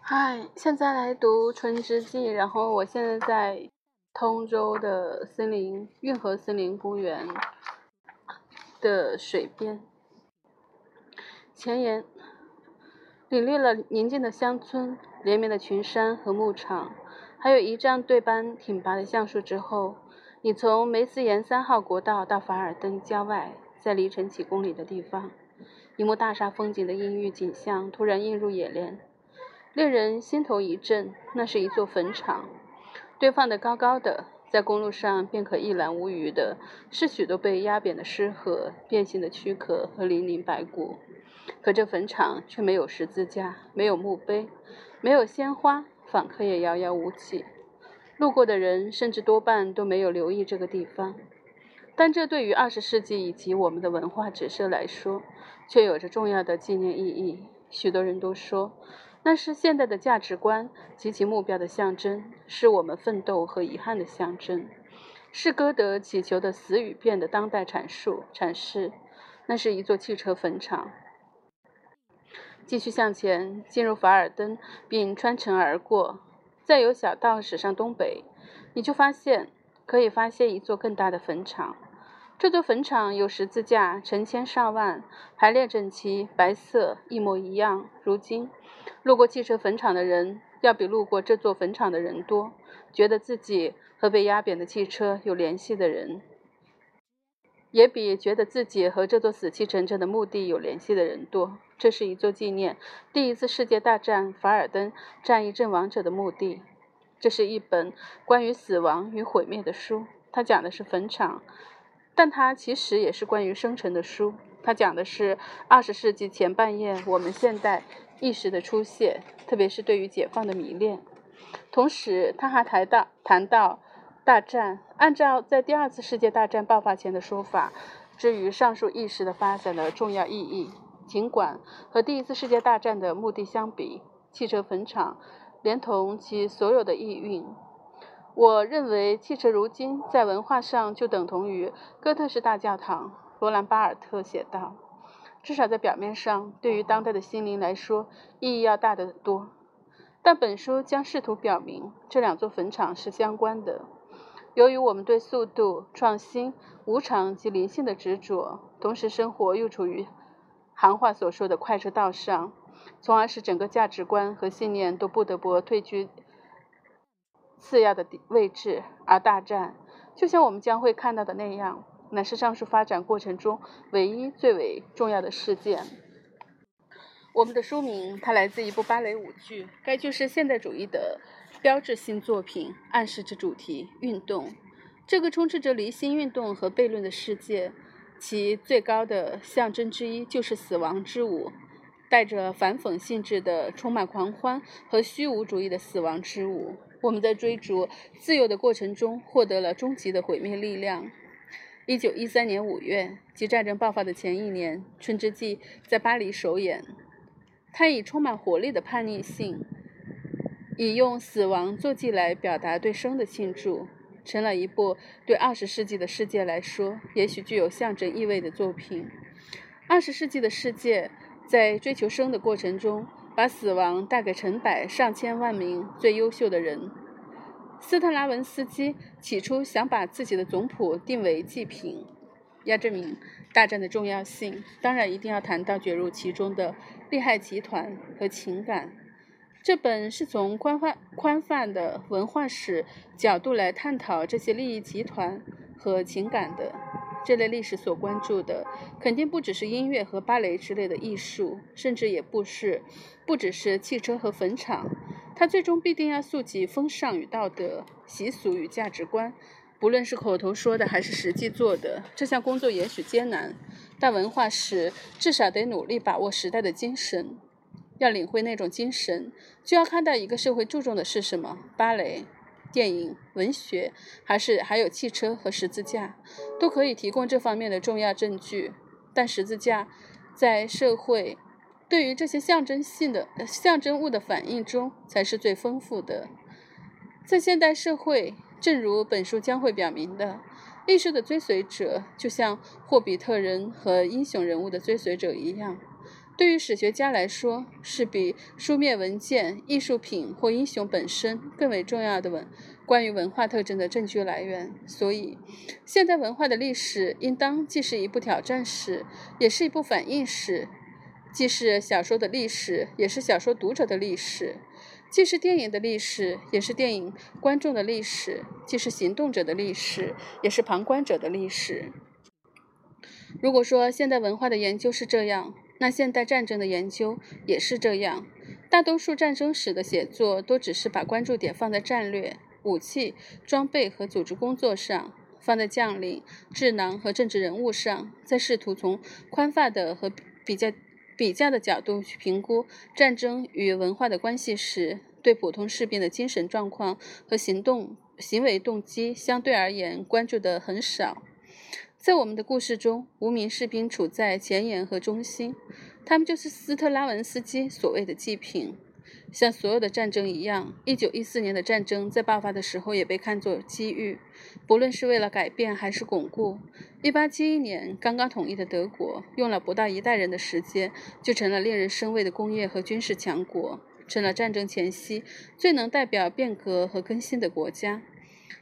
嗨，现在来读《春之祭》，然后我现在在通州的森林运河森林公园的水边。前言：领略了宁静的乡村、连绵的群山和牧场，还有一丈对般挺拔的橡树之后，你从梅斯岩三号国道到法尔登郊外，在离城几公里的地方，一幕大煞风景的阴郁景象突然映入眼帘。令人心头一震，那是一座坟场，堆放得高高的，在公路上便可一览无余的是许多被压扁的尸骸、变形的躯壳和零零白骨。可这坟场却没有十字架，没有墓碑，没有鲜花，访客也遥遥无期。路过的人甚至多半都没有留意这个地方。但这对于二十世纪以及我们的文化指涉来说，却有着重要的纪念意义。许多人都说。那是现代的价值观及其目标的象征，是我们奋斗和遗憾的象征，是歌德祈求的死与变的当代阐述阐释。那是一座汽车坟场。继续向前，进入法尔登，并穿城而过，再由小道驶上东北，你就发现可以发现一座更大的坟场。这座坟场有十字架，成千上万，排列整齐，白色，一模一样。如今，路过汽车坟场的人要比路过这座坟场的人多，觉得自己和被压扁的汽车有联系的人，也比觉得自己和这座死气沉沉的墓地有联系的人多。这是一座纪念第一次世界大战凡尔登战役阵亡者的墓地。这是一本关于死亡与毁灭的书，它讲的是坟场。但它其实也是关于生成的书，它讲的是二十世纪前半叶我们现代意识的出现，特别是对于解放的迷恋。同时，他还谈到谈到大战。按照在第二次世界大战爆发前的说法，至于上述意识的发展的重要意义，尽管和第一次世界大战的目的相比，汽车坟场连同其所有的意蕴。我认为汽车如今在文化上就等同于哥特式大教堂。罗兰·巴尔特写道：“至少在表面上，对于当代的心灵来说，意义要大得多。”但本书将试图表明，这两座坟场是相关的。由于我们对速度、创新、无常及灵性的执着，同时生活又处于行话所说的快车道上，从而使整个价值观和信念都不得不退居。次要的位置，而大战，就像我们将会看到的那样，乃是上述发展过程中唯一最为重要的事件。我们的书名，它来自一部芭蕾舞剧，该剧是现代主义的标志性作品，暗示着主题运动。这个充斥着离心运动和悖论的世界，其最高的象征之一就是死亡之舞，带着反讽性质的、充满狂欢和虚无主义的死亡之舞。我们在追逐自由的过程中获得了终极的毁灭力量。一九一三年五月，即战争爆发的前一年，《春之祭》在巴黎首演。它以充满活力的叛逆性，以用死亡作祭来表达对生的庆祝，成了一部对二十世纪的世界来说也许具有象征意味的作品。二十世纪的世界在追求生的过程中。把死亡带给成百上千万名最优秀的人。斯特拉文斯基起初想把自己的总谱定为祭品。要证明大战的重要性，当然一定要谈到卷入其中的利害集团和情感。这本是从宽泛宽泛的文化史角度来探讨这些利益集团和情感的。这类历史所关注的，肯定不只是音乐和芭蕾之类的艺术，甚至也不是，不只是汽车和坟场。它最终必定要溯及风尚与道德、习俗与价值观，不论是口头说的还是实际做的。这项工作也许艰难，但文化史至少得努力把握时代的精神。要领会那种精神，就要看到一个社会注重的是什么：芭蕾。电影、文学，还是还有汽车和十字架，都可以提供这方面的重要证据。但十字架在社会对于这些象征性的象征物的反应中才是最丰富的。在现代社会，正如本书将会表明的，艺术的追随者就像霍比特人和英雄人物的追随者一样，对于史学家来说，是比书面文件、艺术品或英雄本身更为重要的文关于文化特征的证据来源。所以，现代文化的历史应当既是一部挑战史，也是一部反应史；既是小说的历史，也是小说读者的历史；既是电影的历史，也是电影观众的历史；既是行动者的历史，也是旁观者的历史。如果说现代文化的研究是这样，那现代战争的研究也是这样。大多数战争史的写作都只是把关注点放在战略、武器、装备和组织工作上，放在将领、智囊和政治人物上，在试图从宽泛的和比较比较的角度去评估战争与文化的关系时，对普通士兵的精神状况和行动行为动机相对而言关注的很少。在我们的故事中，无名士兵处在前沿和中心，他们就是斯特拉文斯基所谓的祭品。像所有的战争一样，一九一四年的战争在爆发的时候也被看作机遇，不论是为了改变还是巩固。一八七一年刚刚统一的德国，用了不到一代人的时间，就成了令人生畏的工业和军事强国，成了战争前夕最能代表变革和更新的国家。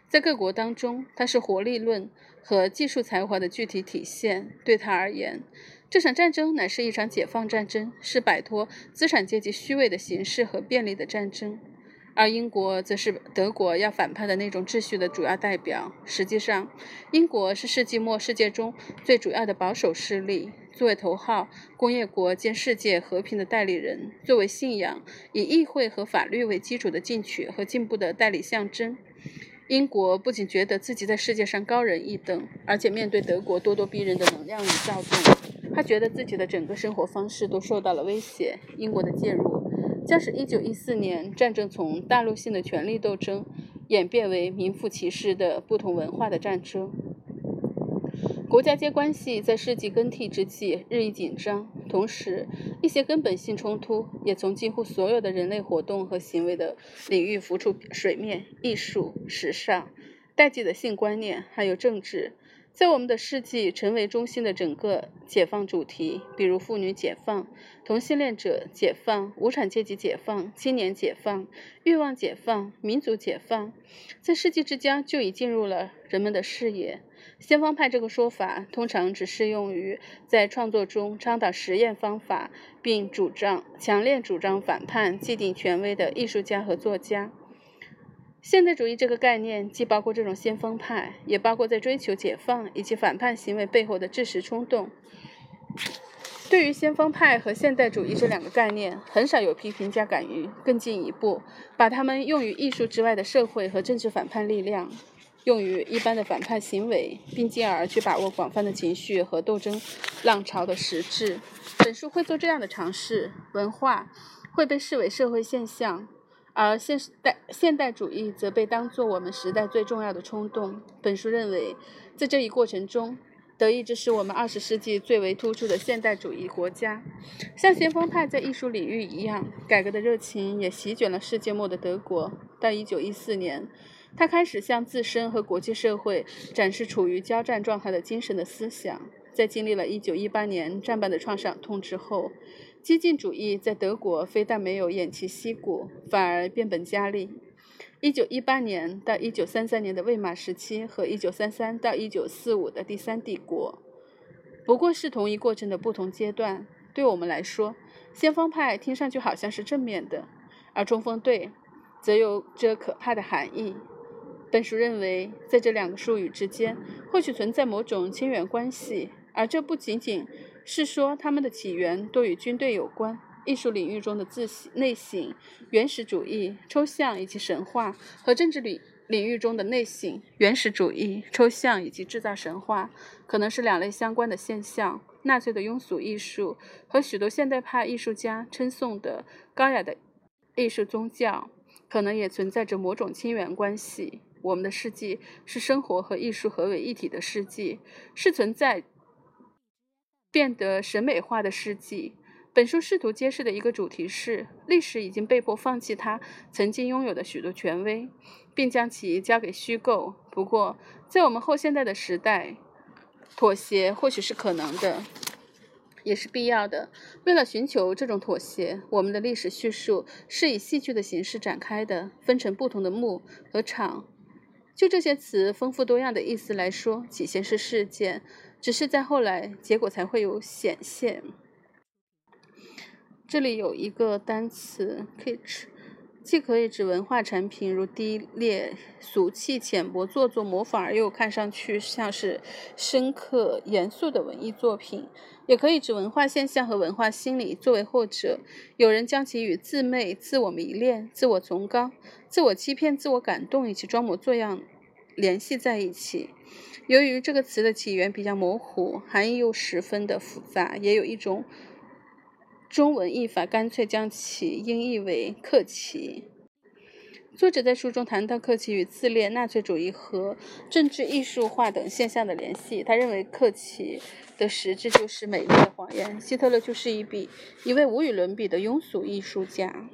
在各国当中，它是活力论。和技术才华的具体体现。对他而言，这场战争乃是一场解放战争，是摆脱资产阶级虚伪的形式和便利的战争。而英国则是德国要反叛的那种秩序的主要代表。实际上，英国是世纪末世界中最主要的保守势力。作为头号工业国兼世界和平的代理人，作为信仰以议会和法律为基础的进取和进步的代理象征。英国不仅觉得自己在世界上高人一等，而且面对德国咄咄逼人的能量与躁动，他觉得自己的整个生活方式都受到了威胁。英国的介入，将使1914年战争从大陆性的权力斗争演变为名副其实的不同文化的战争。国家间关系在世纪更替之际日益紧张，同时一些根本性冲突也从几乎所有的人类活动和行为的领域浮出水面：艺术、时尚、代际的性观念，还有政治。在我们的世纪成为中心的整个解放主题，比如妇女解放、同性恋者解放、无产阶级解放、青年解放、欲望解放、民族解放，在世纪之交就已进入了人们的视野。先锋派这个说法通常只适用于在创作中倡导实验方法，并主张强烈主张反叛既定权威的艺术家和作家。现代主义这个概念既包括这种先锋派，也包括在追求解放以及反叛行为背后的知识冲动。对于先锋派和现代主义这两个概念，很少有批评家敢于更进一步，把它们用于艺术之外的社会和政治反叛力量，用于一般的反叛行为，并进而去把握广泛的情绪和斗争浪潮的实质。本书会做这样的尝试：文化会被视为社会现象。而现代现代主义则被当作我们时代最重要的冲动。本书认为，在这一过程中，德意志是我们二十世纪最为突出的现代主义国家。像先锋派在艺术领域一样，改革的热情也席卷了世界末的德国。到一九一四年，他开始向自身和国际社会展示处于交战状态的精神的思想。在经历了一九一八年战败的创伤痛之后。激进主义在德国非但没有偃旗息鼓，反而变本加厉。一九一八年到一九三三年的魏玛时期和一九三三到一九四五的第三帝国，不过是同一过程的不同阶段。对我们来说，先锋派听上去好像是正面的，而冲锋队则有着可怕的含义。本书认为，在这两个术语之间，或许存在某种亲缘关系，而这不仅仅。是说，他们的起源多与军队有关。艺术领域中的自省、内省、原始主义、抽象以及神话，和政治领领域中的内省、原始主义、抽象以及制造神话，可能是两类相关的现象。纳粹的庸俗艺术和许多现代派艺术家称颂的高雅的艺术宗教，可能也存在着某种亲缘关系。我们的世纪是生活和艺术合为一体的世纪，是存在。变得审美化的世纪。本书试图揭示的一个主题是：历史已经被迫放弃它曾经拥有的许多权威，并将其交给虚构。不过，在我们后现代的时代，妥协或许是可能的。也是必要的。为了寻求这种妥协，我们的历史叙述是以戏剧的形式展开的，分成不同的幕和场。就这些词丰富多样的意思来说，起先是事件，只是在后来结果才会有显现。这里有一个单词 kitch 既可以指文化产品，如低劣、俗气、浅薄、做作、模仿，而又看上去像是深刻、严肃的文艺作品；也可以指文化现象和文化心理。作为后者，有人将其与自媚、自我迷恋、自我崇高、自我欺骗、自我感动以及装模作样联系在一起。由于这个词的起源比较模糊，含义又十分的复杂，也有一种。中文译法干脆将其音译为“克奇”。作者在书中谈到克奇与自恋、纳粹主义和政治艺术化等现象的联系。他认为克奇的实质就是美丽的谎言。希特勒就是一笔一位无与伦比的庸俗艺术家。